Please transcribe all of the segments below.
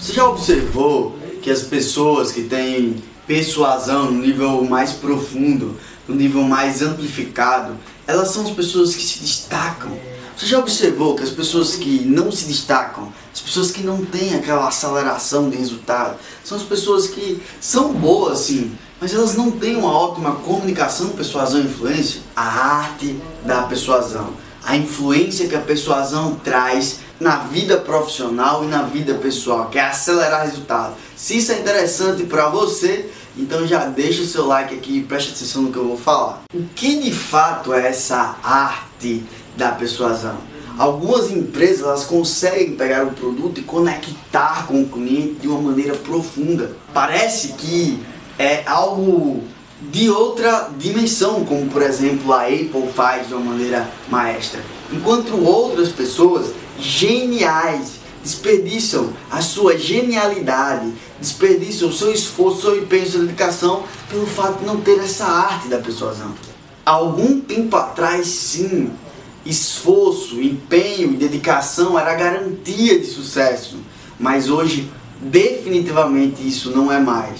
Você já observou que as pessoas que têm persuasão no nível mais profundo, no nível mais amplificado, elas são as pessoas que se destacam. Você já observou que as pessoas que não se destacam, as pessoas que não têm aquela aceleração de resultado, são as pessoas que são boas sim, mas elas não têm uma ótima comunicação, persuasão e influência? A arte da persuasão, a influência que a persuasão traz na vida profissional e na vida pessoal, que é acelerar resultado. Se isso é interessante para você, então já deixa o seu like aqui e preste atenção no que eu vou falar. O que de fato é essa arte da persuasão? Algumas empresas elas conseguem pegar o produto e conectar com o cliente de uma maneira profunda. Parece que é algo de outra dimensão, como por exemplo a Apple faz de uma maneira maestra. Enquanto outras pessoas geniais desperdiçam a sua genialidade, desperdiçam o seu esforço, seu empenho, sua dedicação pelo fato de não ter essa arte da persuasão. Algum tempo atrás, sim, esforço, empenho e dedicação era garantia de sucesso, mas hoje definitivamente isso não é mais.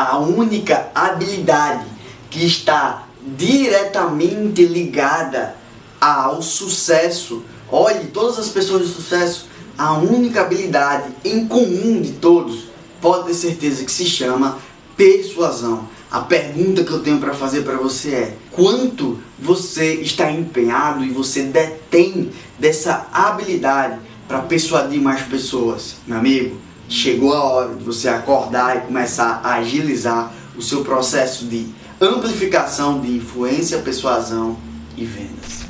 A única habilidade que está diretamente ligada ao sucesso Olhe, todas as pessoas de sucesso, a única habilidade em comum de todos, pode ter certeza que se chama persuasão. A pergunta que eu tenho para fazer para você é: quanto você está empenhado e você detém dessa habilidade para persuadir mais pessoas? Meu amigo, chegou a hora de você acordar e começar a agilizar o seu processo de amplificação de influência, persuasão e vendas.